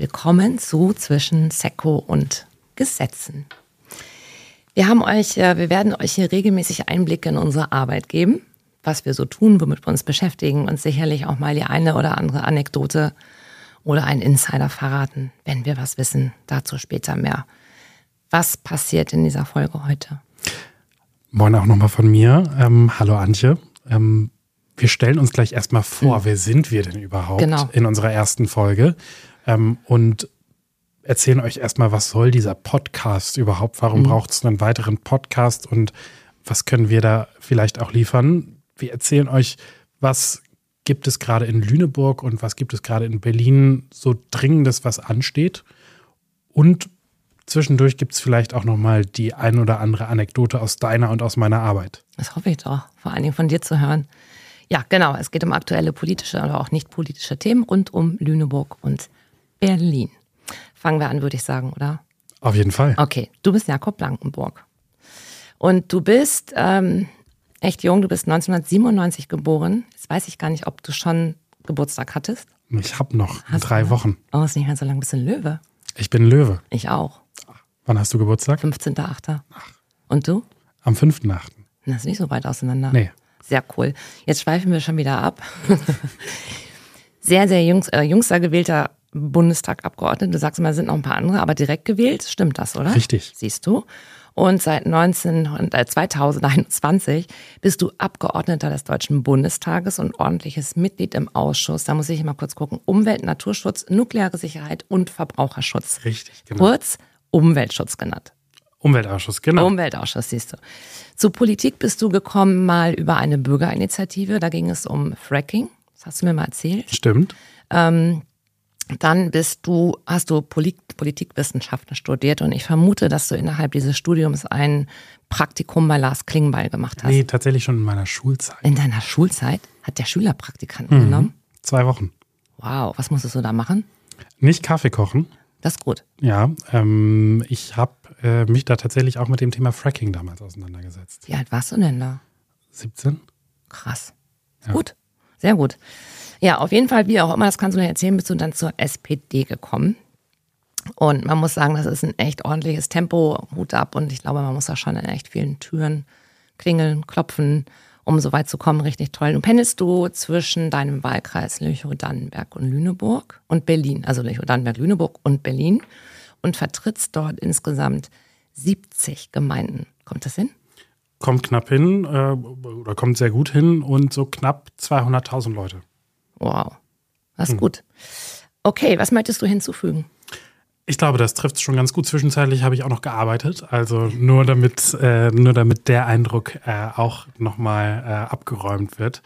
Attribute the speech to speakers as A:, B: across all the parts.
A: Willkommen zu Zwischen Seko und Gesetzen. Wir haben euch, äh, wir werden euch hier regelmäßig Einblicke in unsere Arbeit geben, was wir so tun, womit wir uns beschäftigen und sicherlich auch mal die eine oder andere Anekdote oder einen Insider verraten, wenn wir was wissen. Dazu später mehr. Was passiert in dieser Folge heute?
B: Moin auch nochmal von mir. Ähm, hallo Antje. Ähm, wir stellen uns gleich erstmal vor, mhm. wer sind wir denn überhaupt genau. in unserer ersten Folge? Ähm, und erzählen euch erstmal, was soll dieser Podcast überhaupt? Warum mhm. braucht es einen weiteren Podcast und was können wir da vielleicht auch liefern? Wir erzählen euch, was gibt es gerade in Lüneburg und was gibt es gerade in Berlin so dringendes, was ansteht? Und zwischendurch gibt es vielleicht auch nochmal die ein oder andere Anekdote aus deiner und aus meiner Arbeit.
A: Das hoffe ich doch, vor allen Dingen von dir zu hören. Ja, genau. Es geht um aktuelle politische, aber auch nicht politische Themen rund um Lüneburg und Berlin. Fangen wir an, würde ich sagen, oder?
B: Auf jeden Fall.
A: Okay, du bist Jakob Blankenburg. Und du bist ähm, echt jung, du bist 1997 geboren. Jetzt weiß ich gar nicht, ob du schon Geburtstag hattest.
B: Ich habe noch Hast drei du? Wochen.
A: Oh, ist nicht mehr so lang. Bist du ein Löwe?
B: Ich bin Löwe.
A: Ich auch.
B: Wann hast du Geburtstag?
A: 15.8. Und du?
B: Am 5.8.
A: Das ist nicht so weit auseinander.
B: Nee.
A: Sehr cool. Jetzt schweifen wir schon wieder ab. sehr, sehr jungs, äh, jüngster gewählter Bundestagabgeordneter. Du sagst mal, sind noch ein paar andere, aber direkt gewählt. Stimmt das, oder?
B: Richtig.
A: Siehst du? Und seit 19, äh, 2021 bist du Abgeordneter des Deutschen Bundestages und ordentliches Mitglied im Ausschuss. Da muss ich mal kurz gucken. Umwelt, Naturschutz, nukleare Sicherheit und Verbraucherschutz.
B: Richtig,
A: genau. Kurz Umweltschutz genannt.
B: Umweltausschuss, genau.
A: Umweltausschuss, siehst du. Zu Politik bist du gekommen mal über eine Bürgerinitiative. Da ging es um Fracking. Das hast du mir mal erzählt.
B: Stimmt. Ähm,
A: dann bist du, hast du Polit Politikwissenschaften studiert und ich vermute, dass du innerhalb dieses Studiums ein Praktikum bei Lars Klingbeil gemacht hast.
B: Nee, tatsächlich schon in meiner Schulzeit.
A: In deiner Schulzeit hat der Schülerpraktikanten mhm. genommen?
B: Zwei Wochen.
A: Wow, was musstest du da machen?
B: Nicht Kaffee kochen.
A: Das ist gut.
B: Ja, ähm, ich habe äh, mich da tatsächlich auch mit dem Thema Fracking damals auseinandergesetzt.
A: Wie alt warst du denn da?
B: 17.
A: Krass. Ja. Gut, sehr gut. Ja, auf jeden Fall, wie auch immer, das kannst du mir erzählen, bist du dann zur SPD gekommen. Und man muss sagen, das ist ein echt ordentliches Tempo, Hut ab. Und ich glaube, man muss da schon in echt vielen Türen klingeln, klopfen, um so weit zu kommen. Richtig toll. Nun pendelst du zwischen deinem Wahlkreis Lüchow-Dannenberg und Lüneburg und Berlin, also Lüchow-Dannenberg, Lüneburg und Berlin und vertrittst dort insgesamt 70 Gemeinden. Kommt das hin?
B: Kommt knapp hin äh, oder kommt sehr gut hin und so knapp 200.000 Leute.
A: Wow, das ist hm. gut. Okay, was möchtest du hinzufügen?
B: Ich glaube, das trifft es schon ganz gut. Zwischenzeitlich habe ich auch noch gearbeitet, also nur damit, äh, nur damit der Eindruck äh, auch nochmal äh, abgeräumt wird.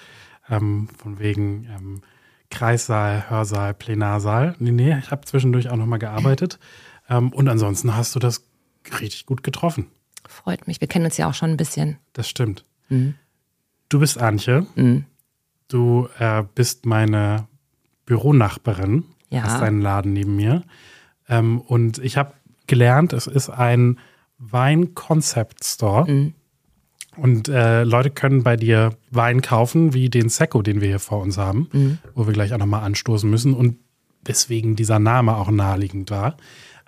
B: Ähm, von wegen ähm, Kreissaal, Hörsaal, Plenarsaal. Nee, nee, ich habe zwischendurch auch nochmal gearbeitet. Ähm, und ansonsten hast du das richtig gut getroffen.
A: Freut mich. Wir kennen uns ja auch schon ein bisschen.
B: Das stimmt. Mhm. Du bist Antje. Mhm. Du äh, bist meine Büronachbarin.
A: Ja.
B: Hast einen Laden neben mir. Ähm, und ich habe gelernt, es ist ein Wein-Concept-Store. Mhm. Und äh, Leute können bei dir Wein kaufen, wie den Secco, den wir hier vor uns haben, mhm. wo wir gleich auch nochmal anstoßen müssen und weswegen dieser Name auch naheliegend war.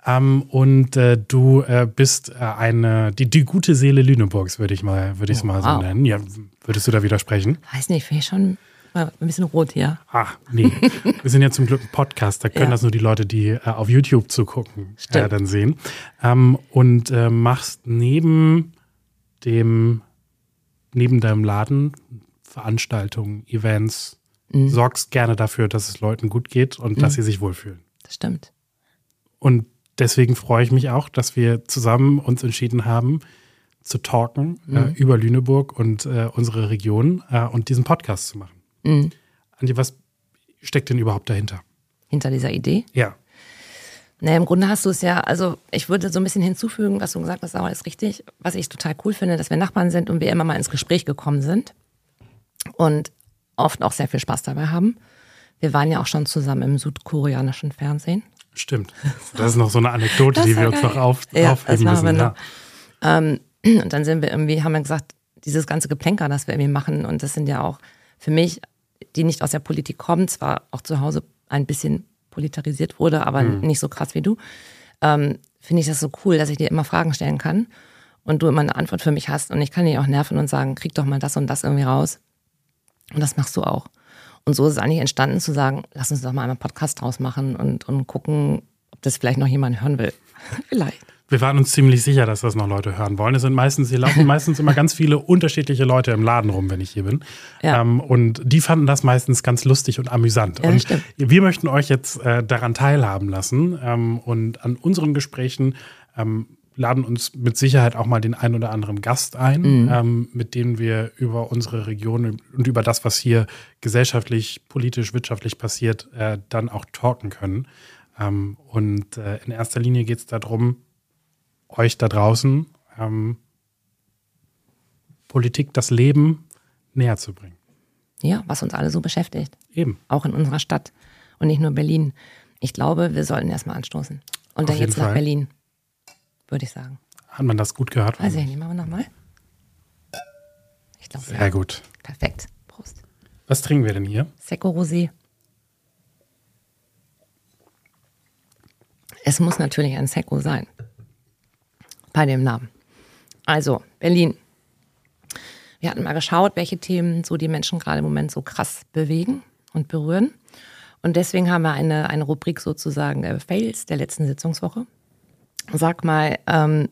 B: Ähm, und äh, du äh, bist äh, eine, die, die gute Seele Lüneburgs, würde ich mal, würde ich es oh, mal so wow. nennen. Ja, würdest du da widersprechen?
A: Weiß nicht, finde ich schon ein bisschen rot hier.
B: Ach, nee. Wir sind ja zum Glück ein Podcast, da können ja. das nur die Leute, die äh, auf YouTube zugucken, äh, dann sehen. Ähm, und äh, machst neben dem, neben deinem Laden Veranstaltungen, Events, mhm. sorgst gerne dafür, dass es Leuten gut geht und mhm. dass sie sich wohlfühlen.
A: Das stimmt.
B: Und deswegen freue ich mich auch, dass wir zusammen uns entschieden haben, zu talken äh, mhm. äh, über Lüneburg und äh, unsere Region äh, und diesen Podcast zu machen. Mhm. Andi, was steckt denn überhaupt dahinter?
A: Hinter dieser Idee?
B: Ja.
A: Naja, im Grunde hast du es ja, also ich würde so ein bisschen hinzufügen, was du gesagt hast, aber ist richtig. Was ich total cool finde, dass wir Nachbarn sind und wir immer mal ins Gespräch gekommen sind und oft auch sehr viel Spaß dabei haben. Wir waren ja auch schon zusammen im südkoreanischen Fernsehen.
B: Stimmt. Das ist noch so eine Anekdote, die wir uns noch auf, ja, aufheben müssen. Ja.
A: Ähm, und dann sind wir irgendwie, haben wir gesagt, dieses ganze Geplänker, das wir irgendwie machen, und das sind ja auch für mich, die nicht aus der Politik kommen, zwar auch zu Hause ein bisschen polarisiert wurde, aber mhm. nicht so krass wie du, ähm, finde ich das so cool, dass ich dir immer Fragen stellen kann und du immer eine Antwort für mich hast und ich kann dich auch nerven und sagen, krieg doch mal das und das irgendwie raus. Und das machst du auch. Und so ist es eigentlich entstanden zu sagen, lass uns doch mal einen Podcast draus machen und, und gucken, ob das vielleicht noch jemand hören will. vielleicht.
B: Wir waren uns ziemlich sicher, dass das noch Leute hören wollen. Es sind meistens, hier laufen meistens immer ganz viele unterschiedliche Leute im Laden rum, wenn ich hier bin. Ja. Ähm, und die fanden das meistens ganz lustig und amüsant. Ja, und stimmt. wir möchten euch jetzt äh, daran teilhaben lassen ähm, und an unseren Gesprächen ähm, laden uns mit Sicherheit auch mal den einen oder anderen Gast ein, mhm. ähm, mit dem wir über unsere Region und über das, was hier gesellschaftlich, politisch, wirtschaftlich passiert, äh, dann auch talken können. Ähm, und äh, in erster Linie geht es darum, euch da draußen ähm, Politik, das Leben näher zu bringen.
A: Ja, was uns alle so beschäftigt.
B: Eben.
A: Auch in unserer Stadt und nicht nur Berlin. Ich glaube, wir sollten erstmal anstoßen. Und dann jetzt nach Berlin, würde ich sagen.
B: Hat man das gut gehört?
A: Also, ich nehme wir nochmal.
B: Ich glaube, Sehr ja. gut.
A: Perfekt. Prost.
B: Was trinken wir denn hier?
A: Secco Rosé. Es muss natürlich ein Secco sein bei dem Namen. Also, Berlin. Wir hatten mal geschaut, welche Themen so die Menschen gerade im Moment so krass bewegen und berühren. Und deswegen haben wir eine, eine Rubrik sozusagen äh, Fails der letzten Sitzungswoche. Sag mal, ähm,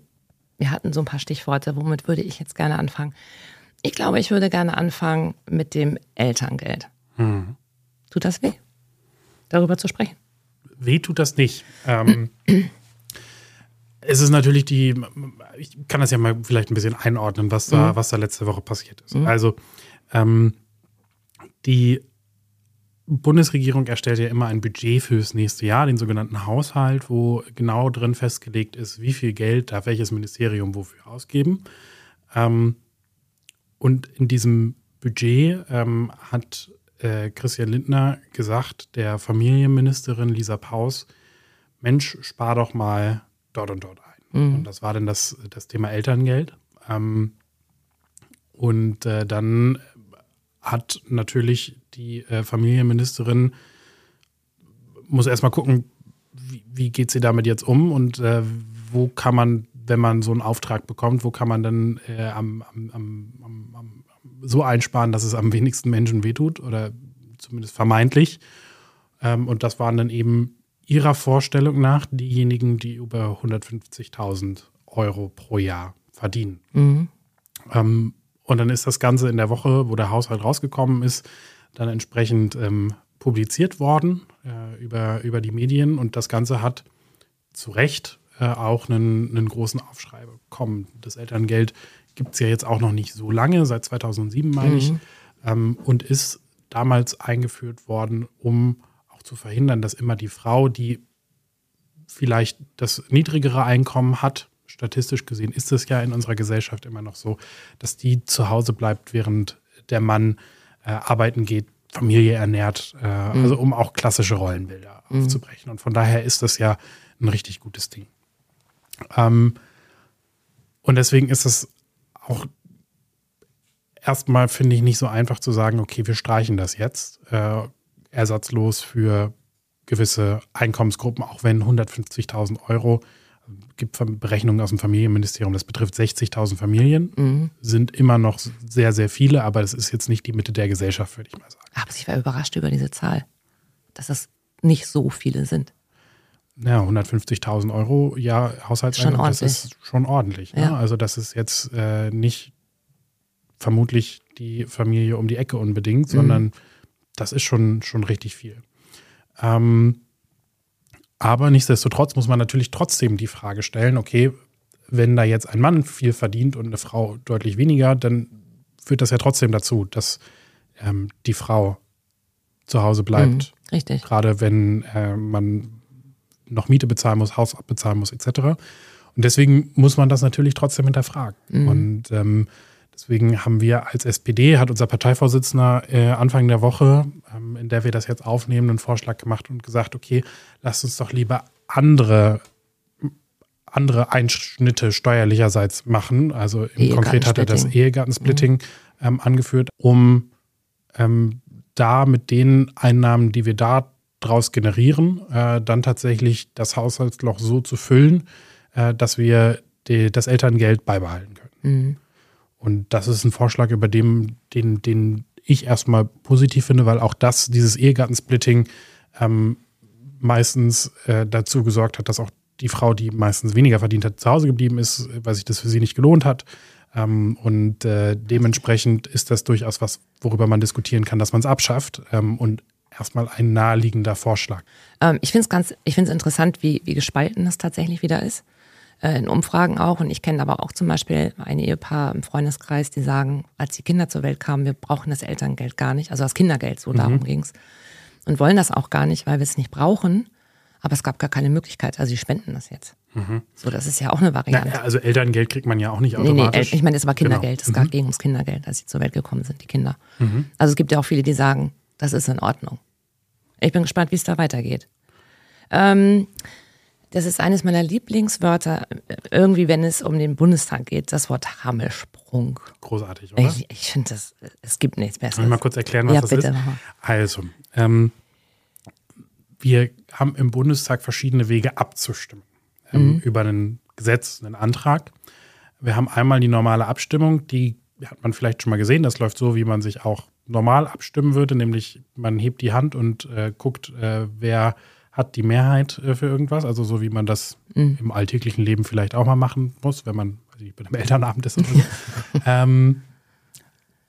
A: wir hatten so ein paar Stichworte. Womit würde ich jetzt gerne anfangen? Ich glaube, ich würde gerne anfangen mit dem Elterngeld. Hm. Tut das weh, darüber zu sprechen?
B: Weh tut das nicht. Ähm, es ist natürlich die, ich kann das ja mal vielleicht ein bisschen einordnen, was da, mhm. was da letzte Woche passiert ist. Mhm. Also ähm, die Bundesregierung erstellt ja immer ein Budget fürs nächste Jahr, den sogenannten Haushalt, wo genau drin festgelegt ist, wie viel Geld darf welches Ministerium wofür ausgeben. Ähm, und in diesem Budget ähm, hat äh, Christian Lindner gesagt, der Familienministerin Lisa Paus, Mensch, spar doch mal dort und dort ein. Mhm. Und das war dann das, das Thema Elterngeld. Ähm, und äh, dann hat natürlich die äh, Familienministerin, muss erstmal gucken, wie, wie, geht sie damit jetzt um und äh, wo kann man, wenn man so einen Auftrag bekommt, wo kann man dann äh, am, am, am, so einsparen, dass es am wenigsten Menschen wehtut oder zumindest vermeintlich. Ähm, und das waren dann eben Ihrer Vorstellung nach diejenigen, die über 150.000 Euro pro Jahr verdienen. Mhm. Ähm, und dann ist das Ganze in der Woche, wo der Haushalt rausgekommen ist, dann entsprechend ähm, publiziert worden äh, über, über die Medien. Und das Ganze hat zu Recht äh, auch einen, einen großen Aufschrei bekommen. Das Elterngeld gibt es ja jetzt auch noch nicht so lange, seit 2007 meine mhm. ich, ähm, und ist damals eingeführt worden, um zu verhindern, dass immer die Frau, die vielleicht das niedrigere Einkommen hat, statistisch gesehen ist es ja in unserer Gesellschaft immer noch so, dass die zu Hause bleibt, während der Mann äh, arbeiten geht, Familie ernährt, äh, mhm. also um auch klassische Rollenbilder mhm. aufzubrechen. Und von daher ist das ja ein richtig gutes Ding. Ähm, und deswegen ist es auch erstmal, finde ich, nicht so einfach zu sagen, okay, wir streichen das jetzt. Äh, ersatzlos für gewisse Einkommensgruppen, auch wenn 150.000 Euro gibt Berechnungen aus dem Familienministerium, das betrifft 60.000 Familien, mhm. sind immer noch sehr, sehr viele, aber das ist jetzt nicht die Mitte der Gesellschaft, würde ich mal sagen.
A: Aber ich war überrascht über diese Zahl, dass das nicht so viele sind.
B: Ja, 150.000 Euro ja Haushaltseinkommen, das ist schon ordentlich. Ne? Ja. Also das ist jetzt äh, nicht vermutlich die Familie um die Ecke unbedingt, mhm. sondern das ist schon, schon richtig viel. Ähm, aber nichtsdestotrotz muss man natürlich trotzdem die Frage stellen, okay, wenn da jetzt ein Mann viel verdient und eine Frau deutlich weniger, dann führt das ja trotzdem dazu, dass ähm, die Frau zu Hause bleibt. Mhm,
A: richtig.
B: Gerade wenn äh, man noch Miete bezahlen muss, Haus abbezahlen muss, etc. Und deswegen muss man das natürlich trotzdem hinterfragen. Mhm. Und ähm, Deswegen haben wir als SPD, hat unser Parteivorsitzender äh, Anfang der Woche, ähm, in der wir das jetzt aufnehmen, einen Vorschlag gemacht und gesagt, okay, lasst uns doch lieber andere andere Einschnitte steuerlicherseits machen. Also konkret hat er das Ehegattensplitting mhm. ähm, angeführt, um ähm, da mit den Einnahmen, die wir da daraus generieren, äh, dann tatsächlich das Haushaltsloch so zu füllen, äh, dass wir die, das Elterngeld beibehalten können. Mhm. Und das ist ein Vorschlag, über den, den, den ich erstmal positiv finde, weil auch das, dieses Ehegattensplitting, ähm, meistens äh, dazu gesorgt hat, dass auch die Frau, die meistens weniger verdient hat, zu Hause geblieben ist, weil sich das für sie nicht gelohnt hat. Ähm, und äh, dementsprechend ist das durchaus was, worüber man diskutieren kann, dass man es abschafft. Ähm, und erstmal ein naheliegender Vorschlag.
A: Ähm, ich finde es ganz, ich finde es interessant, wie, wie gespalten das tatsächlich wieder ist. Äh, in Umfragen auch. Und ich kenne aber auch zum Beispiel ein Ehepaar im Freundeskreis, die sagen, als die Kinder zur Welt kamen, wir brauchen das Elterngeld gar nicht, also das Kindergeld, so mhm. darum ging es. Und wollen das auch gar nicht, weil wir es nicht brauchen. Aber es gab gar keine Möglichkeit. Also sie spenden das jetzt. Mhm. So, das ist ja auch eine Variante.
B: Na, also Elterngeld kriegt man ja auch nicht automatisch. Nee,
A: nee, ich meine, es war Kindergeld. Genau. Es mhm. ging ums Kindergeld, als sie zur Welt gekommen sind, die Kinder. Mhm. Also es gibt ja auch viele, die sagen, das ist in Ordnung. Ich bin gespannt, wie es da weitergeht. Ähm, das ist eines meiner Lieblingswörter, irgendwie, wenn es um den Bundestag geht, das Wort Hammelsprung.
B: Großartig, oder?
A: Ich, ich finde, das, es gibt nichts Besseres.
B: Soll ich mal kurz erklären, was ja, das bitte. ist? Also, ähm, wir haben im Bundestag verschiedene Wege abzustimmen ähm, mhm. über ein Gesetz, einen Antrag. Wir haben einmal die normale Abstimmung, die hat man vielleicht schon mal gesehen. Das läuft so, wie man sich auch normal abstimmen würde, nämlich man hebt die Hand und äh, guckt, äh, wer hat die Mehrheit äh, für irgendwas, also so wie man das mhm. im alltäglichen Leben vielleicht auch mal machen muss, wenn man also ich, bei einem Elternabend ist oder so. ähm,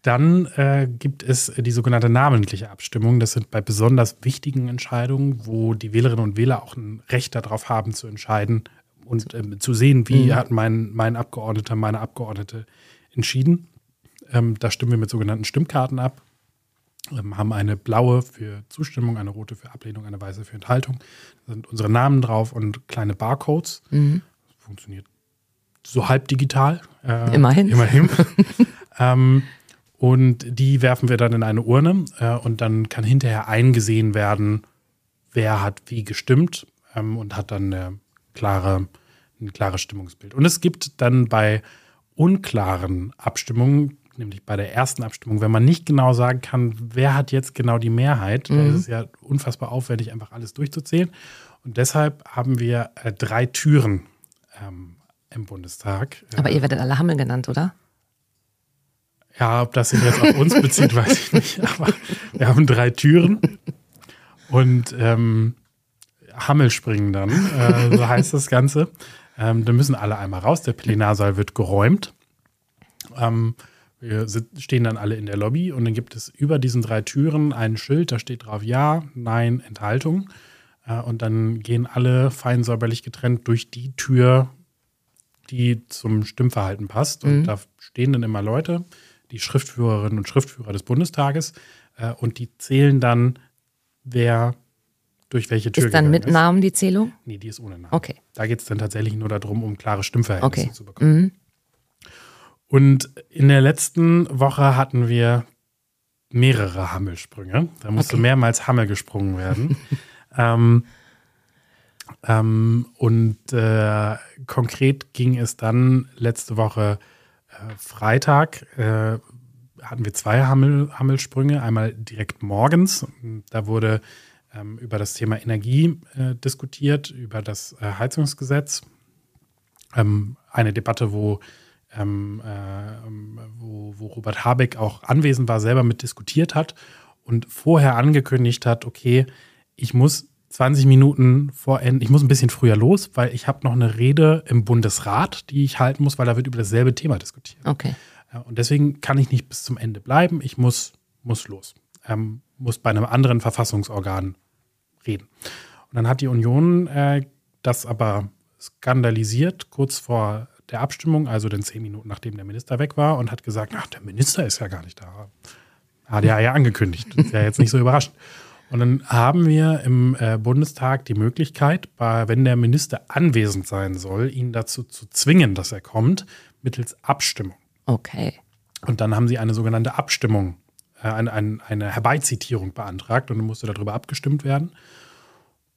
B: dann äh, gibt es die sogenannte namentliche Abstimmung. Das sind bei besonders wichtigen Entscheidungen, wo die Wählerinnen und Wähler auch ein Recht darauf haben zu entscheiden und äh, zu sehen, wie mhm. hat mein, mein Abgeordneter, meine Abgeordnete entschieden. Ähm, da stimmen wir mit sogenannten Stimmkarten ab haben eine blaue für Zustimmung, eine rote für Ablehnung, eine weiße für Enthaltung. Da sind unsere Namen drauf und kleine Barcodes. Mhm. Das funktioniert so halb digital.
A: Äh, immerhin.
B: Immerhin. ähm, und die werfen wir dann in eine Urne äh, und dann kann hinterher eingesehen werden, wer hat wie gestimmt ähm, und hat dann eine klare, ein klares Stimmungsbild. Und es gibt dann bei unklaren Abstimmungen nämlich bei der ersten Abstimmung, wenn man nicht genau sagen kann, wer hat jetzt genau die Mehrheit, mhm. ist es ja unfassbar aufwendig, einfach alles durchzuzählen. Und deshalb haben wir äh, drei Türen ähm, im Bundestag.
A: Aber ihr werdet alle Hammel genannt, oder?
B: Ja, ob das sich jetzt auf uns bezieht, weiß ich nicht. Aber wir haben drei Türen und ähm, Hammel springen dann, äh, so heißt das Ganze. Ähm, da müssen alle einmal raus. Der Plenarsaal wird geräumt. Ähm, wir stehen dann alle in der Lobby und dann gibt es über diesen drei Türen ein Schild, da steht drauf Ja, Nein, Enthaltung. Äh, und dann gehen alle fein säuberlich getrennt durch die Tür, die zum Stimmverhalten passt. Und mhm. da stehen dann immer Leute, die Schriftführerinnen und Schriftführer des Bundestages, äh, und die zählen dann, wer durch welche Tür
A: Ist dann mit ist. Namen die Zählung?
B: Nee, die ist ohne Namen.
A: Okay.
B: Da geht es dann tatsächlich nur darum, um klare Stimmverhältnisse okay. zu bekommen. Mhm. Und in der letzten Woche hatten wir mehrere Hammelsprünge. Da musste okay. mehrmals Hammel gesprungen werden. ähm, ähm, und äh, konkret ging es dann letzte Woche äh, Freitag, äh, hatten wir zwei Hammel, Hammelsprünge. Einmal direkt morgens. Da wurde ähm, über das Thema Energie äh, diskutiert, über das äh, Heizungsgesetz. Ähm, eine Debatte, wo ähm, äh, wo, wo Robert Habeck auch anwesend war, selber mit diskutiert hat und vorher angekündigt hat, okay, ich muss 20 Minuten vor Ende, ich muss ein bisschen früher los, weil ich habe noch eine Rede im Bundesrat, die ich halten muss, weil da wird über dasselbe Thema diskutiert.
A: Okay.
B: Und deswegen kann ich nicht bis zum Ende bleiben. Ich muss, muss los. Ähm, muss bei einem anderen Verfassungsorgan reden. Und dann hat die Union äh, das aber skandalisiert, kurz vor der Abstimmung, also den zehn Minuten nachdem der Minister weg war, und hat gesagt, ach, der Minister ist ja gar nicht da. Hat er ja angekündigt. Das ist ja jetzt nicht so überraschend. Und dann haben wir im äh, Bundestag die Möglichkeit, bei, wenn der Minister anwesend sein soll, ihn dazu zu zwingen, dass er kommt, mittels Abstimmung.
A: Okay.
B: Und dann haben sie eine sogenannte Abstimmung, äh, eine, eine, eine Herbeizitierung beantragt und dann musste darüber abgestimmt werden.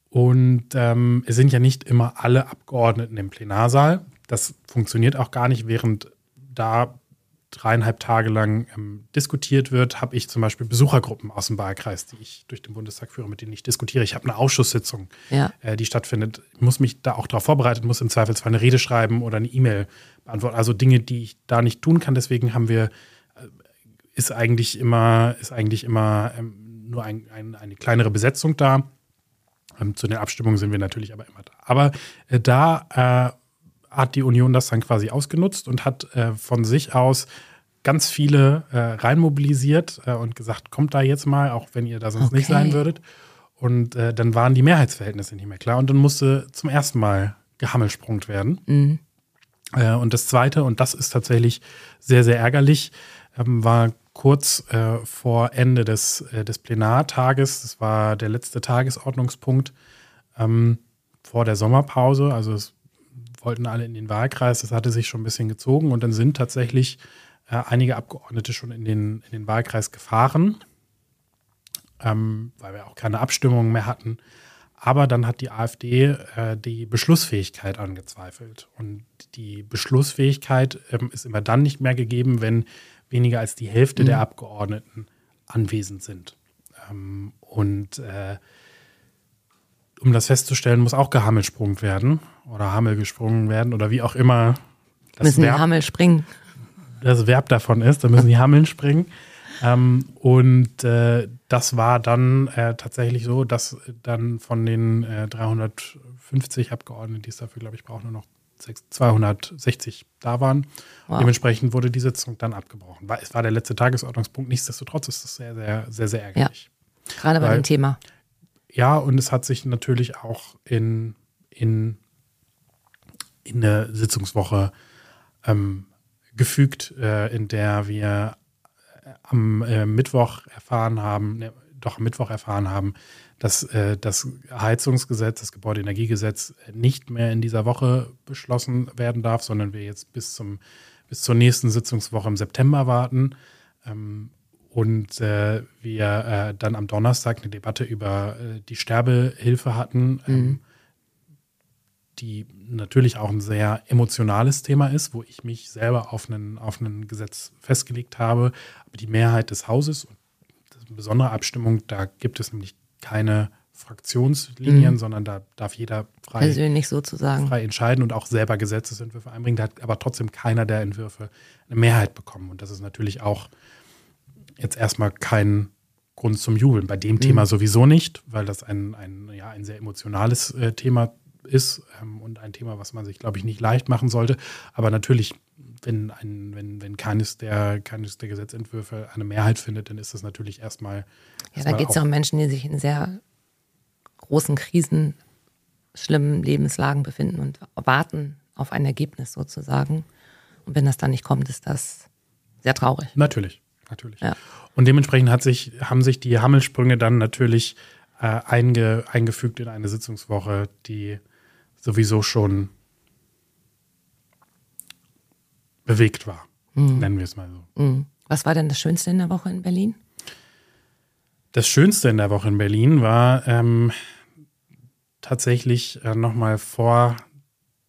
B: Und ähm, es sind ja nicht immer alle Abgeordneten im Plenarsaal. Das funktioniert auch gar nicht, während da dreieinhalb Tage lang ähm, diskutiert wird, habe ich zum Beispiel Besuchergruppen aus dem Wahlkreis, die ich durch den Bundestag führe, mit denen ich diskutiere. Ich habe eine Ausschusssitzung, ja. äh, die stattfindet. Ich muss mich da auch darauf vorbereiten, muss im Zweifelsfall eine Rede schreiben oder eine E-Mail beantworten. Also Dinge, die ich da nicht tun kann. Deswegen haben wir, äh, ist eigentlich immer, ist eigentlich immer ähm, nur ein, ein, eine kleinere Besetzung da. Ähm, zu den Abstimmungen sind wir natürlich aber immer da. Aber äh, da äh, hat die Union das dann quasi ausgenutzt und hat äh, von sich aus ganz viele äh, reinmobilisiert äh, und gesagt, kommt da jetzt mal, auch wenn ihr da sonst okay. nicht sein würdet. Und äh, dann waren die Mehrheitsverhältnisse nicht mehr klar. Und dann musste zum ersten Mal gehammelsprungt werden. Mhm. Äh, und das Zweite, und das ist tatsächlich sehr, sehr ärgerlich, ähm, war kurz äh, vor Ende des, äh, des Plenartages, das war der letzte Tagesordnungspunkt ähm, vor der Sommerpause. Also es wollten alle in den Wahlkreis. Das hatte sich schon ein bisschen gezogen und dann sind tatsächlich äh, einige Abgeordnete schon in den, in den Wahlkreis gefahren, ähm, weil wir auch keine Abstimmungen mehr hatten. Aber dann hat die AfD äh, die Beschlussfähigkeit angezweifelt. Und die Beschlussfähigkeit ähm, ist immer dann nicht mehr gegeben, wenn weniger als die Hälfte mhm. der Abgeordneten anwesend sind. Ähm, und äh, um das festzustellen, muss auch gehammelsprungen werden oder Hammel gesprungen werden oder wie auch immer.
A: Das müssen Verb, die Hammel springen.
B: Das Verb davon ist, da müssen die Hammeln springen. Ähm, und äh, das war dann äh, tatsächlich so, dass dann von den äh, 350 Abgeordneten, die es dafür, glaube ich, brauchen, nur noch 260 da waren. Wow. Dementsprechend wurde die Sitzung dann abgebrochen. Es war der letzte Tagesordnungspunkt. Nichtsdestotrotz ist das sehr, sehr, sehr, sehr ärgerlich.
A: Ja, gerade bei Weil, dem Thema.
B: Ja, und es hat sich natürlich auch in, in, in der Sitzungswoche ähm, gefügt, äh, in der wir äh, am äh, Mittwoch erfahren haben, ne, doch am Mittwoch erfahren haben, dass äh, das Heizungsgesetz, das Gebäudeenergiegesetz nicht mehr in dieser Woche beschlossen werden darf, sondern wir jetzt bis, zum, bis zur nächsten Sitzungswoche im September warten. Ähm, und äh, wir äh, dann am Donnerstag eine Debatte über äh, die Sterbehilfe hatten, ähm, mhm. Die natürlich auch ein sehr emotionales Thema ist, wo ich mich selber auf einen, auf ein Gesetz festgelegt habe. Aber die Mehrheit des Hauses, und das ist eine besondere Abstimmung, da gibt es nämlich keine Fraktionslinien, mhm. sondern da darf jeder frei,
A: Persönlich sozusagen.
B: frei entscheiden und auch selber Gesetzesentwürfe einbringen. Da hat aber trotzdem keiner der Entwürfe eine Mehrheit bekommen. Und das ist natürlich auch jetzt erstmal kein Grund zum Jubeln. Bei dem mhm. Thema sowieso nicht, weil das ein, ein, ja, ein sehr emotionales äh, Thema ist ähm, und ein Thema, was man sich, glaube ich, nicht leicht machen sollte. Aber natürlich, wenn, ein, wenn, wenn keines, der, keines der Gesetzentwürfe eine Mehrheit findet, dann ist das natürlich erstmal.
A: Ja, da geht es ja um Menschen, die sich in sehr großen Krisen, schlimmen Lebenslagen befinden und warten auf ein Ergebnis sozusagen. Und wenn das dann nicht kommt, ist das sehr traurig.
B: Natürlich natürlich. Ja. Und dementsprechend hat sich, haben sich die Hammelsprünge dann natürlich äh, einge, eingefügt in eine Sitzungswoche, die sowieso schon bewegt war. Mhm. Nennen wir es mal so.
A: Mhm. Was war denn das Schönste in der Woche in Berlin?
B: Das Schönste in der Woche in Berlin war ähm, tatsächlich äh, nochmal vor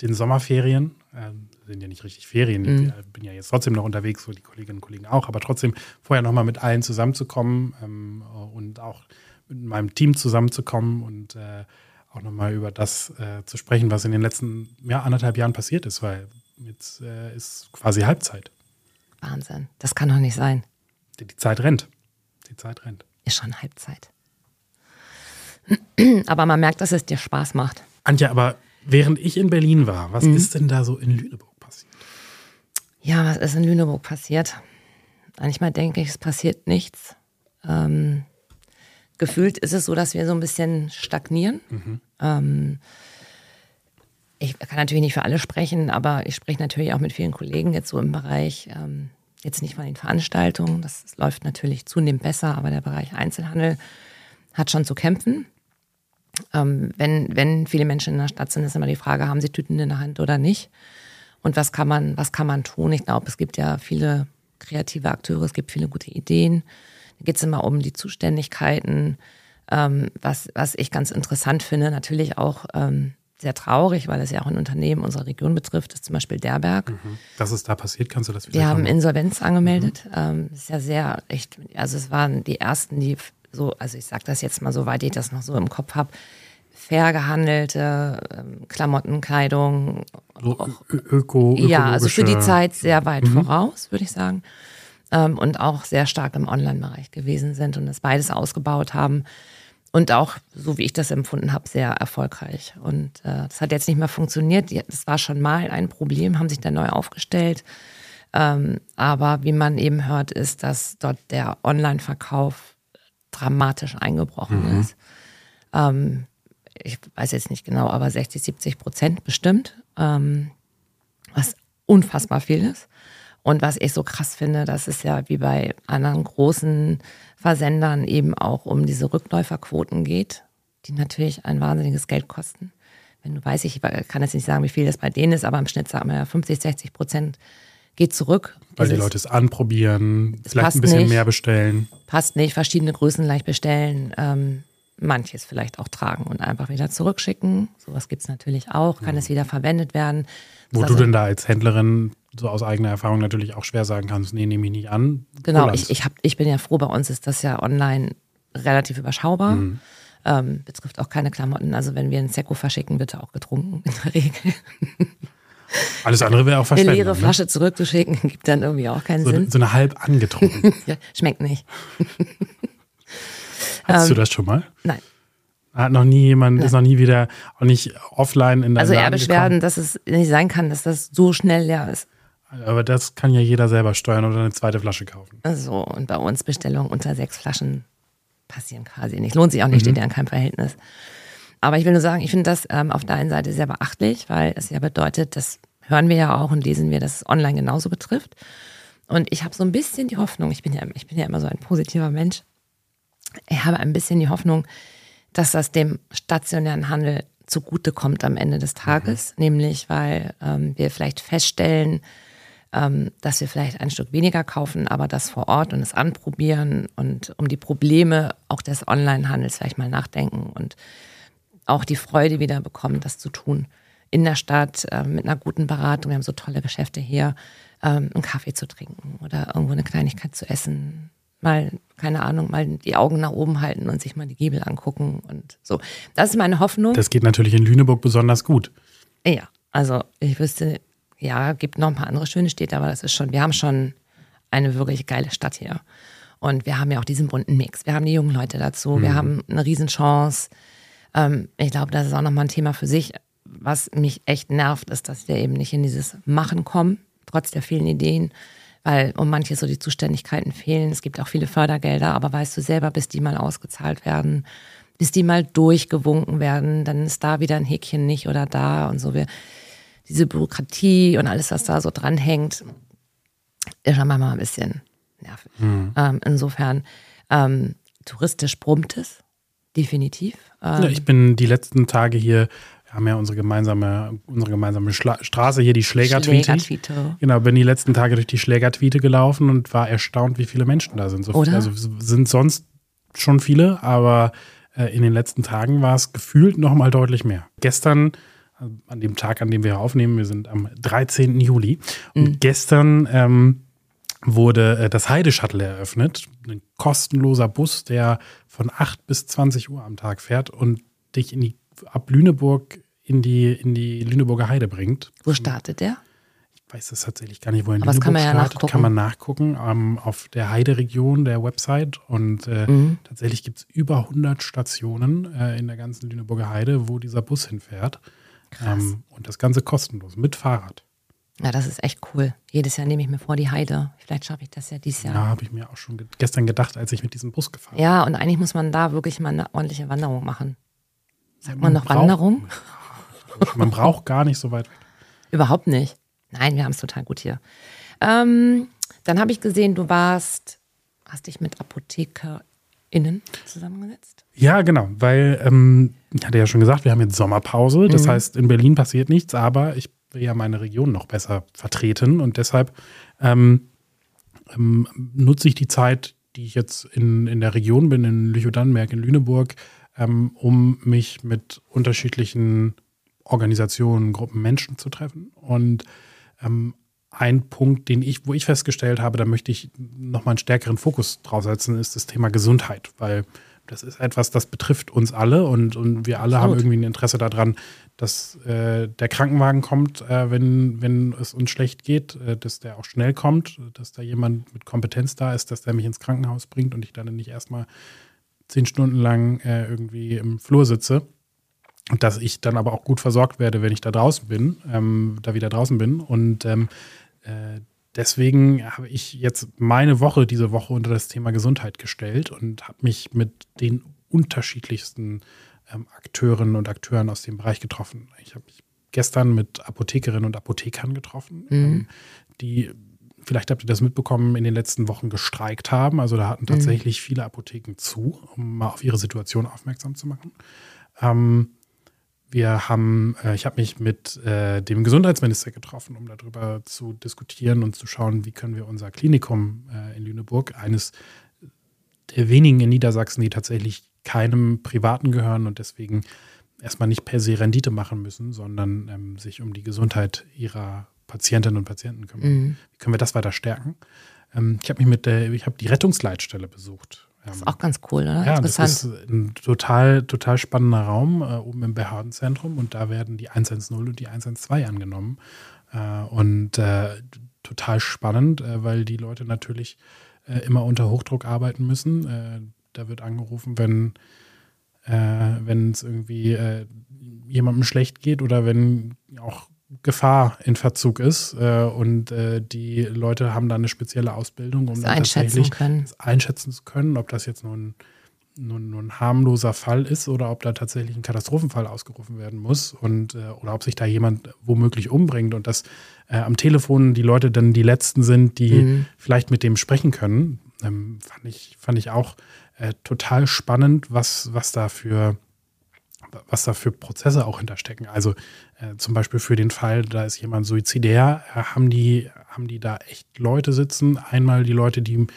B: den Sommerferien. Ähm, sind ja nicht richtig Ferien. Mhm. Ich bin ja jetzt trotzdem noch unterwegs, so die Kolleginnen und Kollegen auch, aber trotzdem vorher nochmal mit allen zusammenzukommen ähm, und auch mit meinem Team zusammenzukommen und äh, auch nochmal über das äh, zu sprechen, was in den letzten ja, anderthalb Jahren passiert ist, weil jetzt äh, ist quasi Halbzeit.
A: Wahnsinn, das kann doch nicht sein.
B: Die, die Zeit rennt. Die Zeit rennt.
A: Ist schon Halbzeit. Aber man merkt, dass es dir Spaß macht.
B: Antje, aber während ich in Berlin war, was mhm. ist denn da so in Lüneburg?
A: Ja, was ist in Lüneburg passiert? Manchmal denke ich, es passiert nichts. Ähm, gefühlt ist es so, dass wir so ein bisschen stagnieren. Mhm. Ähm, ich kann natürlich nicht für alle sprechen, aber ich spreche natürlich auch mit vielen Kollegen jetzt so im Bereich, ähm, jetzt nicht von den Veranstaltungen, das läuft natürlich zunehmend besser, aber der Bereich Einzelhandel hat schon zu kämpfen. Ähm, wenn, wenn viele Menschen in der Stadt sind, ist immer die Frage, haben sie Tüten in der Hand oder nicht? Und was kann man, was kann man tun? Ich glaube, es gibt ja viele kreative Akteure, es gibt viele gute Ideen. Geht es immer um die Zuständigkeiten, ähm, was, was ich ganz interessant finde, natürlich auch ähm, sehr traurig, weil es ja auch ein Unternehmen unserer Region betrifft, ist zum Beispiel Derberg. Mhm.
B: Was ist da passiert? Kannst du das
A: wieder Die haben Insolvenz angemeldet. Mhm. Ähm, ist ja sehr echt, also es waren die ersten, die so, also ich sage das jetzt mal so, weit ich das noch so im Kopf habe, fair gehandelte ähm, Klamotten, Kleidung.
B: So öko,
A: ja, also für die Zeit sehr weit mhm. voraus, würde ich sagen. Ähm, und auch sehr stark im Online-Bereich gewesen sind und das beides ausgebaut haben. Und auch, so wie ich das empfunden habe, sehr erfolgreich. Und äh, das hat jetzt nicht mehr funktioniert. Das war schon mal ein Problem, haben sich dann neu aufgestellt. Ähm, aber wie man eben hört, ist, dass dort der Online-Verkauf dramatisch eingebrochen mhm. ist. Ähm, ich weiß jetzt nicht genau, aber 60, 70 Prozent bestimmt, ähm, was unfassbar viel ist. Und was ich so krass finde, das ist ja wie bei anderen großen Versendern eben auch um diese Rückläuferquoten geht, die natürlich ein wahnsinniges Geld kosten. Wenn du weißt, ich kann jetzt nicht sagen, wie viel das bei denen ist, aber im Schnitt sagen wir ja 50, 60 Prozent geht zurück.
B: Weil die Leute es anprobieren, vielleicht ein bisschen
A: nicht,
B: mehr bestellen.
A: Passt nicht, verschiedene Größen leicht bestellen. Ähm, manches vielleicht auch tragen und einfach wieder zurückschicken. Sowas gibt es natürlich auch, kann mhm. es wieder verwendet werden.
B: Wo also, du denn da als Händlerin so aus eigener Erfahrung natürlich auch schwer sagen kannst, nee, nehme ich nicht an.
A: Genau, ich, ich, hab, ich bin ja froh, bei uns ist das ja online relativ überschaubar. Mhm. Ähm, betrifft auch keine Klamotten. Also wenn wir ein Sekko verschicken, wird er auch getrunken in der Regel.
B: Alles andere wäre auch Verschwendung.
A: Eine leere ne? Flasche ne? zurückzuschicken, gibt dann irgendwie auch keinen
B: so,
A: Sinn.
B: So eine halb angetrunken.
A: ja, schmeckt nicht.
B: Hattest ähm, du das schon mal?
A: Nein.
B: Hat noch nie jemand, Nein. ist noch nie wieder, auch nicht offline in der
A: Also eher Beschwerden, dass es nicht sein kann, dass das so schnell leer ist.
B: Aber das kann ja jeder selber steuern oder eine zweite Flasche kaufen.
A: So, und bei uns Bestellungen unter sechs Flaschen passieren quasi nicht. Lohnt sich auch nicht, mhm. steht ja in keinem Verhältnis. Aber ich will nur sagen, ich finde das ähm, auf der einen Seite sehr beachtlich, weil es ja bedeutet, das hören wir ja auch und lesen wir, dass es online genauso betrifft. Und ich habe so ein bisschen die Hoffnung, ich bin ja, ich bin ja immer so ein positiver Mensch, ich habe ein bisschen die Hoffnung, dass das dem stationären Handel zugutekommt am Ende des Tages, mhm. nämlich weil ähm, wir vielleicht feststellen, ähm, dass wir vielleicht ein Stück weniger kaufen, aber das vor Ort und es anprobieren und um die Probleme auch des Onlinehandels vielleicht mal nachdenken und auch die Freude wieder bekommen, das zu tun. In der Stadt äh, mit einer guten Beratung, wir haben so tolle Geschäfte hier, ähm, einen Kaffee zu trinken oder irgendwo eine Kleinigkeit zu essen, mal, keine Ahnung, mal die Augen nach oben halten und sich mal die Giebel angucken und so. Das ist meine Hoffnung.
B: Das geht natürlich in Lüneburg besonders gut.
A: Ja, also ich wüsste, ja, gibt noch ein paar andere schöne Städte, aber das ist schon, wir haben schon eine wirklich geile Stadt hier. Und wir haben ja auch diesen bunten Mix. Wir haben die jungen Leute dazu, mhm. wir haben eine Riesenchance. Ähm, ich glaube, das ist auch nochmal ein Thema für sich. Was mich echt nervt, ist, dass wir eben nicht in dieses Machen kommen, trotz der vielen Ideen weil um manche so die Zuständigkeiten fehlen. Es gibt auch viele Fördergelder, aber weißt du selber, bis die mal ausgezahlt werden, bis die mal durchgewunken werden, dann ist da wieder ein Häkchen nicht oder da und so. Wir, diese Bürokratie und alles, was da so dranhängt, ist schon manchmal ein bisschen nervig. Mhm. Ähm, insofern, ähm, touristisch brummt es, definitiv.
B: Ähm, ja, ich bin die letzten Tage hier wir haben ja unsere gemeinsame, unsere gemeinsame Schla Straße hier, die Schlägertwiete. Schlägertwiete. Genau, bin die letzten Tage durch die Schlägertwiete gelaufen und war erstaunt, wie viele Menschen da sind. So
A: Oder?
B: Also sind sonst schon viele, aber äh, in den letzten Tagen war es gefühlt noch mal deutlich mehr. Gestern, äh, an dem Tag, an dem wir aufnehmen, wir sind am 13. Juli und mhm. gestern ähm, wurde äh, das Heide-Shuttle eröffnet. Ein kostenloser Bus, der von 8 bis 20 Uhr am Tag fährt und dich in die ab Lüneburg in die, in die Lüneburger Heide bringt.
A: Wo startet der?
B: Ich weiß es tatsächlich gar nicht, wo in
A: Aber
B: Lüneburg
A: kann man
B: ja
A: startet.
B: Kann man nachgucken ähm, auf der Heide-Region der Website. Und äh, mhm. tatsächlich gibt es über 100 Stationen äh, in der ganzen Lüneburger Heide, wo dieser Bus hinfährt. Ähm, und das Ganze kostenlos mit Fahrrad.
A: Ja, das ist echt cool. Jedes Jahr nehme ich mir vor die Heide. Vielleicht schaffe ich das ja dieses Jahr.
B: Ja, habe ich mir auch schon ge gestern gedacht, als ich mit diesem Bus gefahren
A: bin. Ja, und eigentlich muss man da wirklich mal eine ordentliche Wanderung machen. Sagt man, man noch Wanderung?
B: Man braucht gar nicht so weit weg.
A: Überhaupt nicht. Nein, wir haben es total gut hier. Ähm, dann habe ich gesehen, du warst, hast dich mit ApothekerInnen zusammengesetzt?
B: Ja, genau, weil ähm, ich hatte ja schon gesagt, wir haben jetzt Sommerpause. Das mhm. heißt, in Berlin passiert nichts, aber ich will ja meine Region noch besser vertreten und deshalb ähm, ähm, nutze ich die Zeit, die ich jetzt in, in der Region bin, in Lüchow-Dannenberg, in Lüneburg, ähm, um mich mit unterschiedlichen Organisationen, Gruppen Menschen zu treffen. Und ähm, ein Punkt, den ich, wo ich festgestellt habe, da möchte ich nochmal einen stärkeren Fokus drauf setzen, ist das Thema Gesundheit, weil das ist etwas, das betrifft uns alle und, und wir alle Absolut. haben irgendwie ein Interesse daran, dass äh, der Krankenwagen kommt, äh, wenn, wenn es uns schlecht geht, äh, dass der auch schnell kommt, dass da jemand mit Kompetenz da ist, dass der mich ins Krankenhaus bringt und ich dann nicht erstmal zehn Stunden lang äh, irgendwie im Flur sitze. Und dass ich dann aber auch gut versorgt werde, wenn ich da draußen bin, ähm, da wieder draußen bin. Und ähm, äh, deswegen habe ich jetzt meine Woche diese Woche unter das Thema Gesundheit gestellt und habe mich mit den unterschiedlichsten ähm, Akteurinnen und Akteuren aus dem Bereich getroffen. Ich habe mich gestern mit Apothekerinnen und Apothekern getroffen, mhm. ähm, die, vielleicht habt ihr das mitbekommen, in den letzten Wochen gestreikt haben. Also da hatten mhm. tatsächlich mhm. viele Apotheken zu, um mal auf ihre Situation aufmerksam zu machen. Ähm, wir haben, äh, ich habe mich mit äh, dem Gesundheitsminister getroffen, um darüber zu diskutieren und zu schauen, wie können wir unser Klinikum äh, in Lüneburg, eines der wenigen in Niedersachsen, die tatsächlich keinem Privaten gehören und deswegen erstmal nicht per se Rendite machen müssen, sondern ähm, sich um die Gesundheit ihrer Patientinnen und Patienten kümmern. Mhm. Wie können wir das weiter stärken? Ähm, ich habe mich mit der, ich habe die Rettungsleitstelle besucht
A: das ist auch ganz cool, oder?
B: Ja, das ist ein total, total spannender Raum äh, oben im Behördenzentrum und da werden die 110 und die 112 angenommen. Äh, und äh, total spannend, äh, weil die Leute natürlich äh, immer unter Hochdruck arbeiten müssen. Äh, da wird angerufen, wenn wenn es irgendwie jemandem schlecht geht oder wenn auch Gefahr in Verzug ist äh, und äh, die Leute haben da eine spezielle Ausbildung, um
A: das einschätzen, können.
B: einschätzen zu können, ob das jetzt nun, nun, nun ein harmloser Fall ist oder ob da tatsächlich ein Katastrophenfall ausgerufen werden muss und äh, oder ob sich da jemand womöglich umbringt und dass äh, am Telefon die Leute dann die Letzten sind, die mhm. vielleicht mit dem sprechen können, ähm, fand, ich, fand ich auch äh, total spannend, was, was da für was da für Prozesse auch hinterstecken. Also äh, zum Beispiel für den Fall, da ist jemand suizidär, äh, haben, die, haben die da echt Leute sitzen. Einmal die Leute, die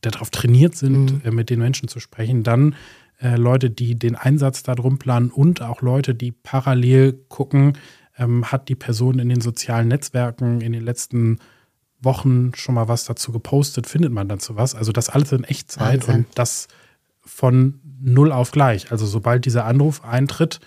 B: darauf trainiert sind, mhm. äh, mit den Menschen zu sprechen. Dann äh, Leute, die den Einsatz darum planen und auch Leute, die parallel gucken, ähm, hat die Person in den sozialen Netzwerken in den letzten Wochen schon mal was dazu gepostet, findet man dazu was. Also das alles in Echtzeit Wahnsinn. und das von null auf gleich. Also sobald dieser Anruf eintritt,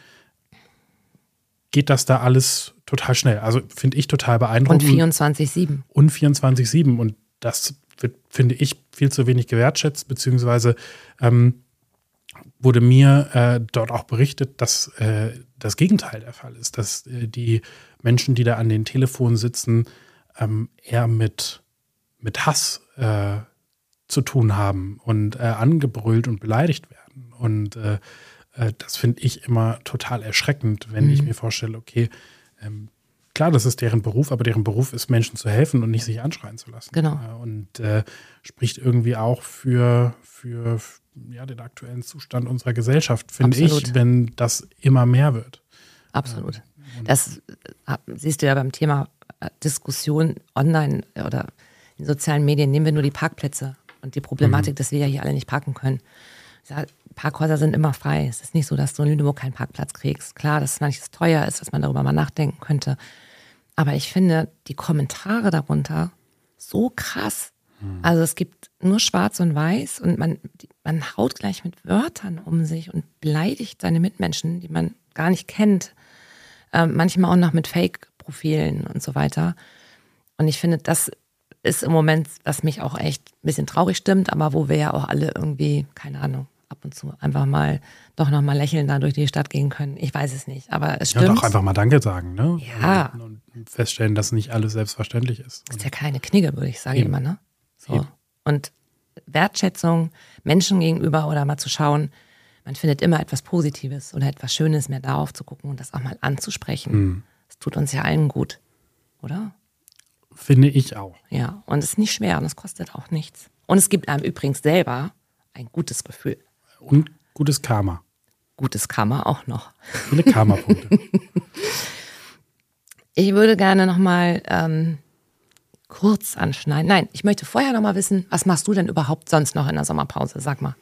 B: geht das da alles total schnell. Also finde ich total beeindruckend.
A: Und 24-7.
B: Und 24-7. Und das wird, finde ich, viel zu wenig gewertschätzt, beziehungsweise ähm, wurde mir äh, dort auch berichtet, dass äh, das Gegenteil der Fall ist, dass äh, die Menschen, die da an den Telefonen sitzen, ähm, eher mit, mit Hass äh, zu tun haben und äh, angebrüllt und beleidigt werden. Und äh, äh, das finde ich immer total erschreckend, wenn mhm. ich mir vorstelle, okay, ähm, klar, das ist deren Beruf, aber deren Beruf ist, Menschen zu helfen und nicht sich anschreien zu lassen.
A: Genau.
B: Äh, und äh, spricht irgendwie auch für, für ja, den aktuellen Zustand unserer Gesellschaft, finde ich, wenn das immer mehr wird.
A: Absolut. Ähm, das äh, siehst du ja beim Thema Diskussion online oder in sozialen Medien. Nehmen wir nur die Parkplätze und die Problematik, mhm. dass wir ja hier alle nicht parken können. Parkhäuser sind immer frei. Es ist nicht so, dass du in Lüneburg keinen Parkplatz kriegst. Klar, dass manches teuer ist, dass man darüber mal nachdenken könnte. Aber ich finde die Kommentare darunter so krass. Mhm. Also es gibt nur schwarz und weiß und man, man haut gleich mit Wörtern um sich und beleidigt seine Mitmenschen, die man gar nicht kennt. Ähm, manchmal auch noch mit Fake-Profilen und so weiter. Und ich finde, das ist im Moment, was mich auch echt ein bisschen traurig stimmt, aber wo wir ja auch alle irgendwie, keine Ahnung, ab und zu einfach mal doch nochmal lächeln da durch die Stadt gehen können. Ich weiß es nicht, aber es stimmt.
B: Ja, doch einfach mal Danke sagen, ne?
A: Ja.
B: Und, feststellen, dass nicht alles selbstverständlich ist.
A: Das ist ja keine Knigge, würde ich sagen Eben. immer, ne? So. Eben. Und Wertschätzung Menschen gegenüber oder mal zu schauen, man findet immer etwas Positives oder etwas Schönes mehr darauf zu gucken und das auch mal anzusprechen. Mhm. Das tut uns ja allen gut, oder?
B: Finde ich auch.
A: Ja, und es ist nicht schwer und es kostet auch nichts. Und es gibt einem übrigens selber ein gutes Gefühl.
B: Und gutes Karma.
A: Gutes Karma auch noch.
B: Viele Karma-Punkte.
A: ich würde gerne nochmal ähm, kurz anschneiden. Nein, ich möchte vorher nochmal wissen, was machst du denn überhaupt sonst noch in der Sommerpause? Sag mal.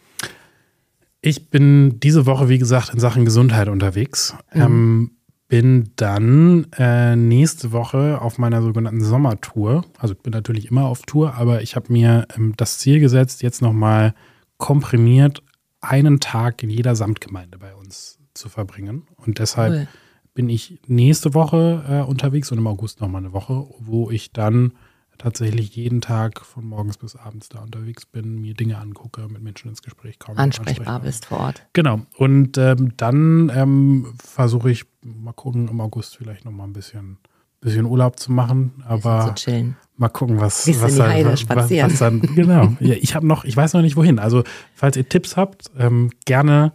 B: Ich bin diese Woche, wie gesagt, in Sachen Gesundheit unterwegs. Mhm. Ähm, bin dann äh, nächste Woche auf meiner sogenannten Sommertour. Also ich bin natürlich immer auf Tour, aber ich habe mir ähm, das Ziel gesetzt, jetzt nochmal komprimiert einen Tag in jeder Samtgemeinde bei uns zu verbringen. Und deshalb cool. bin ich nächste Woche äh, unterwegs und im August nochmal eine Woche, wo ich dann tatsächlich jeden Tag von morgens bis abends da unterwegs bin, mir Dinge angucke, mit Menschen ins Gespräch komme.
A: Ansprechbar bist vor Ort.
B: Genau. Und ähm, dann ähm, versuche ich mal gucken, im August vielleicht noch mal ein bisschen, bisschen Urlaub zu machen. Aber
A: zu
B: mal gucken, was,
A: was, dann, was, was,
B: dann. Genau. ja, ich habe noch, ich weiß noch nicht wohin. Also, falls ihr Tipps habt, ähm, gerne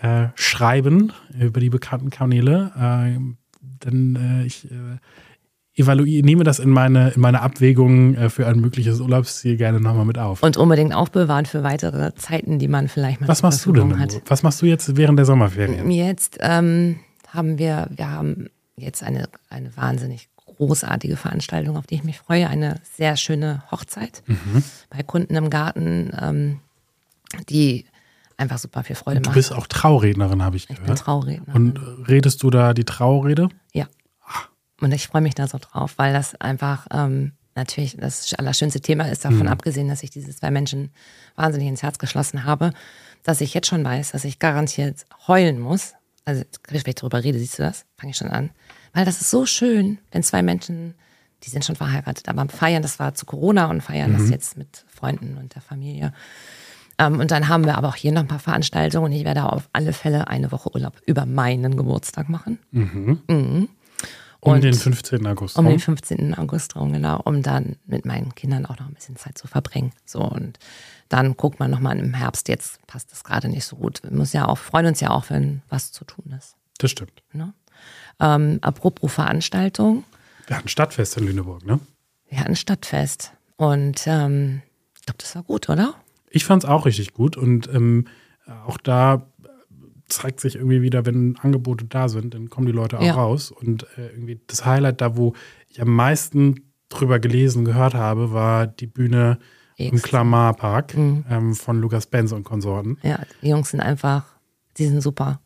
B: äh, schreiben über die bekannten Kanäle. Äh, dann äh, ich äh, evaluiere, nehme das in meine, in meine Abwägung äh, für ein mögliches Urlaubsziel gerne nochmal mit auf.
A: Und unbedingt aufbewahren für weitere Zeiten, die man vielleicht mal
B: Was machst du denn? Hat. Was machst du jetzt während der Sommerferien?
A: Jetzt ähm, haben wir, wir haben jetzt eine, eine wahnsinnig großartige Veranstaltung, auf die ich mich freue. Eine sehr schöne Hochzeit mhm. bei Kunden im Garten, ähm, die einfach super viel Freude macht.
B: Du bist auch Traurednerin, habe ich gehört.
A: Ich bin Traurednerin.
B: Und redest du da die Traurede?
A: Ja. Und ich freue mich da so drauf, weil das einfach ähm, natürlich das allerschönste Thema ist, davon mhm. abgesehen, dass ich diese zwei Menschen wahnsinnig ins Herz geschlossen habe, dass ich jetzt schon weiß, dass ich garantiert heulen muss. Also, wenn ich darüber rede, siehst du das? Fange ich schon an. Weil das ist so schön, wenn zwei Menschen, die sind schon verheiratet, aber feiern, das war zu Corona und feiern mhm. das jetzt mit Freunden und der Familie. Ähm, und dann haben wir aber auch hier noch ein paar Veranstaltungen und ich werde auf alle Fälle eine Woche Urlaub über meinen Geburtstag machen. Mhm. Mhm.
B: Um und den 15. August
A: Um den 15. August rum, genau, um dann mit meinen Kindern auch noch ein bisschen Zeit zu verbringen. So und dann guckt man nochmal im Herbst, jetzt passt das gerade nicht so gut. Wir müssen ja auch, freuen uns ja auch, wenn was zu tun ist.
B: Das stimmt.
A: Ne? Ähm, apropos Veranstaltung.
B: Wir hatten Stadtfest in Lüneburg, ne?
A: Wir hatten Stadtfest. Und ähm, ich glaube, das war gut, oder?
B: Ich fand es auch richtig gut. Und ähm, auch da zeigt sich irgendwie wieder, wenn Angebote da sind, dann kommen die Leute auch ja. raus. Und äh, irgendwie das Highlight da, wo ich am meisten drüber gelesen, gehört habe, war die Bühne X. im Clamar Park mhm. ähm, von Lukas Benz und Konsorten.
A: Ja, die Jungs sind einfach, die sind super.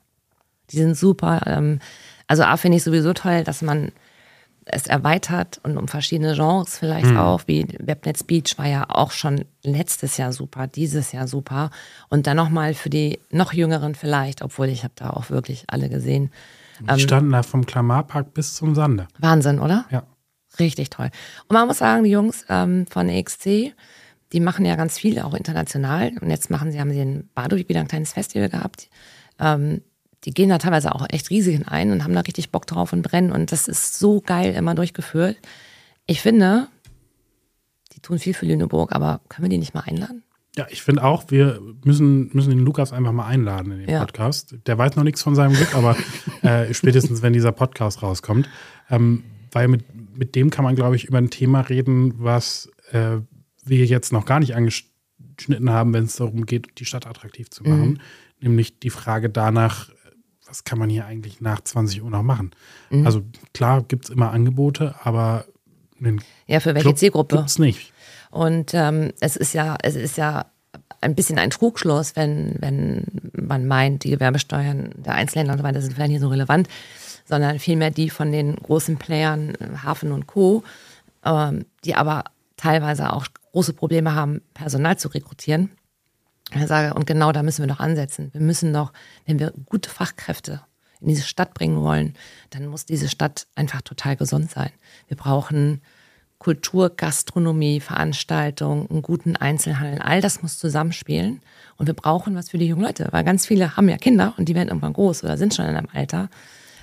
A: Die sind super. Ähm, also A finde ich sowieso toll, dass man es erweitert und um verschiedene Genres vielleicht mhm. auch, wie Webnet Beach war ja auch schon letztes Jahr super, dieses Jahr super. Und dann nochmal für die noch Jüngeren vielleicht, obwohl ich habe da auch wirklich alle gesehen.
B: Die ähm, standen da vom Klamarpark bis zum Sande.
A: Wahnsinn, oder?
B: Ja.
A: Richtig toll. Und man muss sagen, die Jungs ähm, von EXC, die machen ja ganz viel, auch international. Und jetzt machen sie, haben sie in Baduik wieder ein kleines Festival gehabt. Ähm, die gehen da teilweise auch echt Risiken ein und haben da richtig Bock drauf und brennen. Und das ist so geil immer durchgeführt. Ich finde, die tun viel für Lüneburg, aber können wir die nicht mal einladen?
B: Ja, ich finde auch, wir müssen, müssen den Lukas einfach mal einladen in den ja. Podcast. Der weiß noch nichts von seinem Glück, aber äh, spätestens, wenn dieser Podcast rauskommt. Ähm, weil mit, mit dem kann man, glaube ich, über ein Thema reden, was äh, wir jetzt noch gar nicht angeschnitten haben, wenn es darum geht, die Stadt attraktiv zu machen. Mhm. Nämlich die Frage danach, was kann man hier eigentlich nach 20 Uhr noch machen? Mhm. Also klar gibt es immer Angebote, aber
A: ja, für welche Club Zielgruppe?
B: Gibt's nicht.
A: Und ähm, es ist ja, es ist ja ein bisschen ein Trugschluss, wenn, wenn man meint, die Gewerbesteuern der Einzelhändler und so weiter sind vielleicht nicht so relevant, sondern vielmehr die von den großen Playern, Hafen und Co., ähm, die aber teilweise auch große Probleme haben, Personal zu rekrutieren. Ich sage, und genau da müssen wir noch ansetzen. Wir müssen noch, wenn wir gute Fachkräfte in diese Stadt bringen wollen, dann muss diese Stadt einfach total gesund sein. Wir brauchen Kultur, Gastronomie, Veranstaltungen, einen guten Einzelhandel. All das muss zusammenspielen. Und wir brauchen was für die jungen Leute, weil ganz viele haben ja Kinder und die werden irgendwann groß oder sind schon in einem Alter.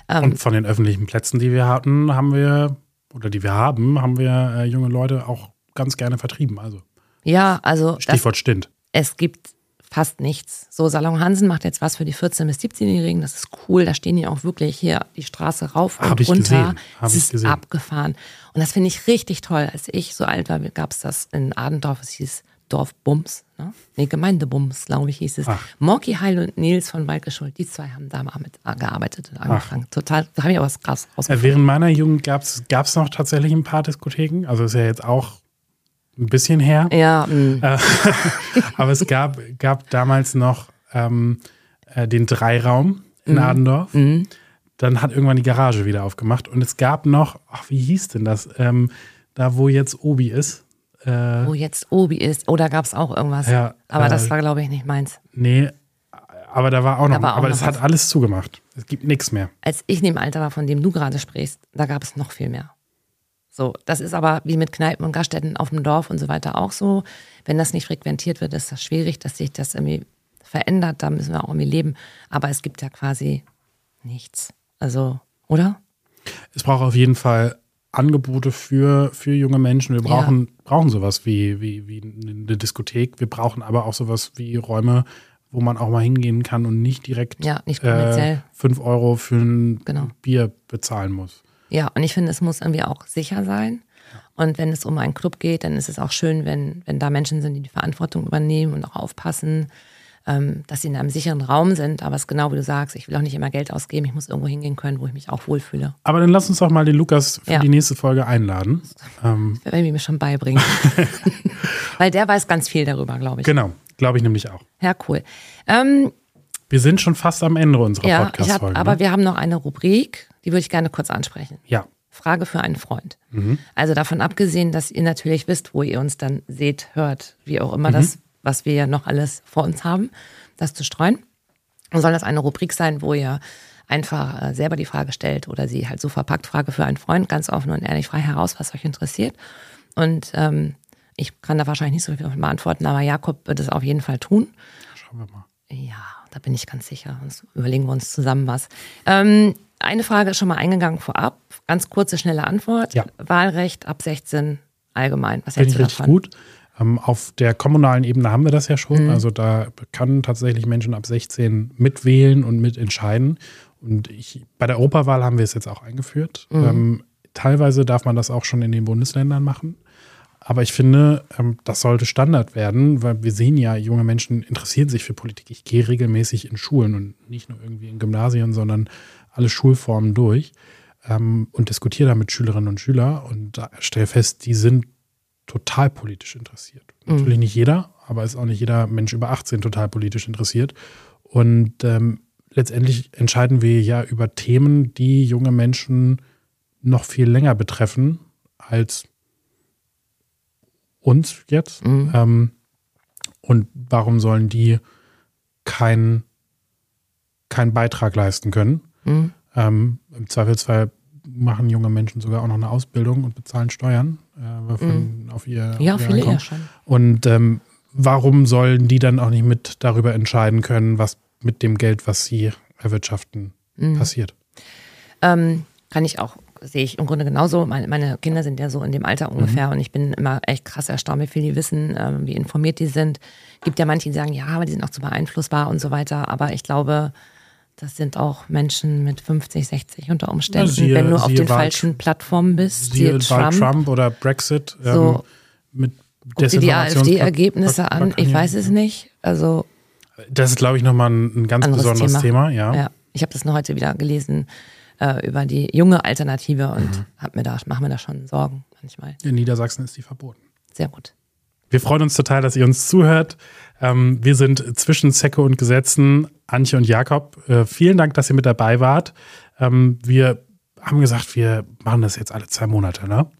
B: Ähm, und von den öffentlichen Plätzen, die wir hatten, haben wir, oder die wir haben, haben wir äh, junge Leute auch ganz gerne vertrieben. Also.
A: Ja, also.
B: Stichwort das, Stint.
A: Es gibt fast nichts. So, Salon Hansen macht jetzt was für die 14- bis 17-Jährigen. Das ist cool. Da stehen die auch wirklich hier die Straße rauf
B: und
A: Hab
B: runter.
A: Es ist
B: gesehen.
A: abgefahren. Und das finde ich richtig toll. Als ich so alt war, gab es das in Adendorf. Es hieß Dorfbums. Ne? Nee, Gemeindebums, glaube ich, hieß es. Morki Heil und Nils von Waldgeschuld, die zwei haben da mal mit gearbeitet und angefangen. Ach. Total, da habe ich auch was krass
B: rausgefunden. Während meiner Jugend gab es noch tatsächlich ein paar Diskotheken. Also ist ja jetzt auch ein bisschen her.
A: Ja. Mm.
B: Aber es gab, gab damals noch ähm, äh, den Dreiraum in mm. Adendorf. Mm. dann hat irgendwann die Garage wieder aufgemacht und es gab noch, ach, wie hieß denn das? Ähm, da, wo jetzt Obi ist.
A: Äh, wo jetzt Obi ist. Oder gab es auch irgendwas? Ja, aber äh, das war, glaube ich, nicht meins.
B: Nee, aber da war auch noch, war auch aber es hat alles zugemacht. Es gibt nichts mehr.
A: Als ich in dem Alter war, von dem du gerade sprichst, da gab es noch viel mehr. So, das ist aber wie mit Kneipen und Gaststätten auf dem Dorf und so weiter auch so. Wenn das nicht frequentiert wird, ist das schwierig, dass sich das irgendwie verändert. Da müssen wir auch irgendwie leben. Aber es gibt ja quasi nichts. Also, oder?
B: Es braucht auf jeden Fall Angebote für, für junge Menschen. Wir brauchen, ja. brauchen sowas wie, wie, wie eine Diskothek. Wir brauchen aber auch sowas wie Räume, wo man auch mal hingehen kann und nicht direkt
A: ja, nicht äh,
B: 5 Euro für ein genau. Bier bezahlen muss.
A: Ja, und ich finde, es muss irgendwie auch sicher sein. Und wenn es um einen Club geht, dann ist es auch schön, wenn, wenn da Menschen sind, die die Verantwortung übernehmen und auch aufpassen, ähm, dass sie in einem sicheren Raum sind. Aber es ist genau wie du sagst, ich will auch nicht immer Geld ausgeben, ich muss irgendwo hingehen können, wo ich mich auch wohlfühle.
B: Aber dann lass uns doch mal den Lukas für ja. die nächste Folge einladen.
A: Ähm. Werde ich mir schon beibringen. Weil der weiß ganz viel darüber, glaube ich.
B: Genau, glaube ich nämlich auch.
A: Ja, cool. Ähm,
B: wir sind schon fast am Ende unserer
A: ja,
B: Podcast-Folge.
A: Aber ne? wir haben noch eine Rubrik, die würde ich gerne kurz ansprechen.
B: Ja.
A: Frage für einen Freund. Mhm. Also davon abgesehen, dass ihr natürlich wisst, wo ihr uns dann seht, hört, wie auch immer mhm. das, was wir ja noch alles vor uns haben, das zu streuen. Und soll das eine Rubrik sein, wo ihr einfach äh, selber die Frage stellt oder sie halt so verpackt Frage für einen Freund, ganz offen und ehrlich frei heraus, was euch interessiert. Und ähm, ich kann da wahrscheinlich nicht so viel beantworten, aber Jakob wird es auf jeden Fall tun.
B: Schauen wir mal.
A: Ja, da bin ich ganz sicher. Sonst überlegen wir uns zusammen was. Ähm, eine Frage ist schon mal eingegangen vorab. Ganz kurze, schnelle Antwort. Ja. Wahlrecht ab 16 allgemein.
B: Was hältst du davon? gut. Ähm, auf der kommunalen Ebene haben wir das ja schon. Mhm. Also da kann tatsächlich Menschen ab 16 mitwählen und mitentscheiden. Und ich, bei der Europawahl haben wir es jetzt auch eingeführt. Mhm. Ähm, teilweise darf man das auch schon in den Bundesländern machen. Aber ich finde, ähm, das sollte Standard werden, weil wir sehen ja, junge Menschen interessieren sich für Politik. Ich gehe regelmäßig in Schulen und nicht nur irgendwie in Gymnasien, sondern alle Schulformen durch ähm, und diskutiere da mit Schülerinnen und Schülern und stelle fest, die sind total politisch interessiert. Mhm. Natürlich nicht jeder, aber ist auch nicht jeder Mensch über 18 total politisch interessiert. Und ähm, letztendlich entscheiden wir ja über Themen, die junge Menschen noch viel länger betreffen als uns jetzt. Mhm. Ähm, und warum sollen die keinen keinen Beitrag leisten können? Mhm. Ähm, Im Zweifelsfall machen junge Menschen sogar auch noch eine Ausbildung und bezahlen Steuern äh, von, mhm. auf ihr
A: Ja, auf viele ja schon.
B: Und ähm, warum sollen die dann auch nicht mit darüber entscheiden können, was mit dem Geld, was sie erwirtschaften, mhm. passiert?
A: Ähm, kann ich auch sehe ich im Grunde genauso. Meine, meine, Kinder sind ja so in dem Alter ungefähr mhm. und ich bin immer echt krass erstaunt, wie viel die wissen, äh, wie informiert die sind. Gibt ja manche, die sagen, ja, aber die sind auch zu beeinflussbar und so weiter. Aber ich glaube, das sind auch Menschen mit 50, 60 unter Umständen, ja, siehe, wenn du auf den falschen Plattformen bist.
B: Siehe, siehe Trump. Trump oder Brexit.
A: Ähm, so, mit Guck dir die AfD-Ergebnisse an, ich weiß es nicht. Also
B: das ist, glaube ich, nochmal ein, ein ganz besonderes Thema. Thema ja.
A: ja. Ich habe das nur heute wieder gelesen äh, über die junge Alternative und mhm. hab mir da, mache mir da schon Sorgen manchmal.
B: In Niedersachsen ist die verboten.
A: Sehr gut.
B: Wir freuen uns total, dass ihr uns zuhört. Ähm, wir sind zwischen Zecke und Gesetzen, Antje und Jakob. Äh, vielen Dank, dass ihr mit dabei wart. Ähm, wir haben gesagt, wir machen das jetzt alle zwei Monate, ne?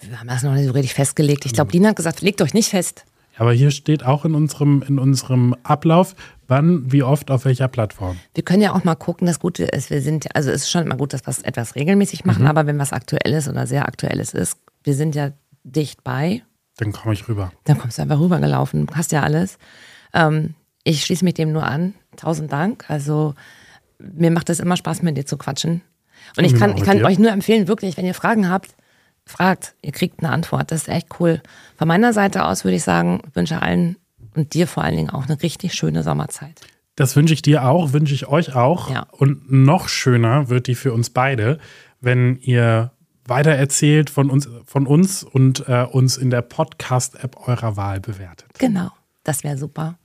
A: Wir haben das noch nicht so richtig festgelegt. Ich glaube, Lina hat gesagt, legt euch nicht fest.
B: Aber hier steht auch in unserem, in unserem Ablauf, wann, wie oft, auf welcher Plattform.
A: Wir können ja auch mal gucken, das Gute ist, wir sind, also es ist schon immer gut, dass wir es etwas regelmäßig machen, mhm. aber wenn was Aktuelles oder sehr Aktuelles ist, wir sind ja dicht bei.
B: Dann komme ich rüber.
A: Dann kommst du einfach rübergelaufen, hast ja alles. Ähm, ich schließe mich dem nur an. Tausend Dank. Also mir macht es immer Spaß, mit dir zu quatschen. Und, Und ich kann, ich kann euch nur empfehlen, wirklich, wenn ihr Fragen habt, fragt, ihr kriegt eine Antwort. Das ist echt cool. Von meiner Seite aus würde ich sagen, wünsche allen und dir vor allen Dingen auch eine richtig schöne Sommerzeit.
B: Das wünsche ich dir auch, wünsche ich euch auch. Ja. Und noch schöner wird die für uns beide, wenn ihr weitererzählt von uns, von uns und äh, uns in der Podcast-App eurer Wahl bewertet.
A: Genau, das wäre super.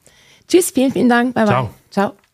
A: Tschüss, vielen, vielen Dank. Bye, bye. Ciao. Ciao.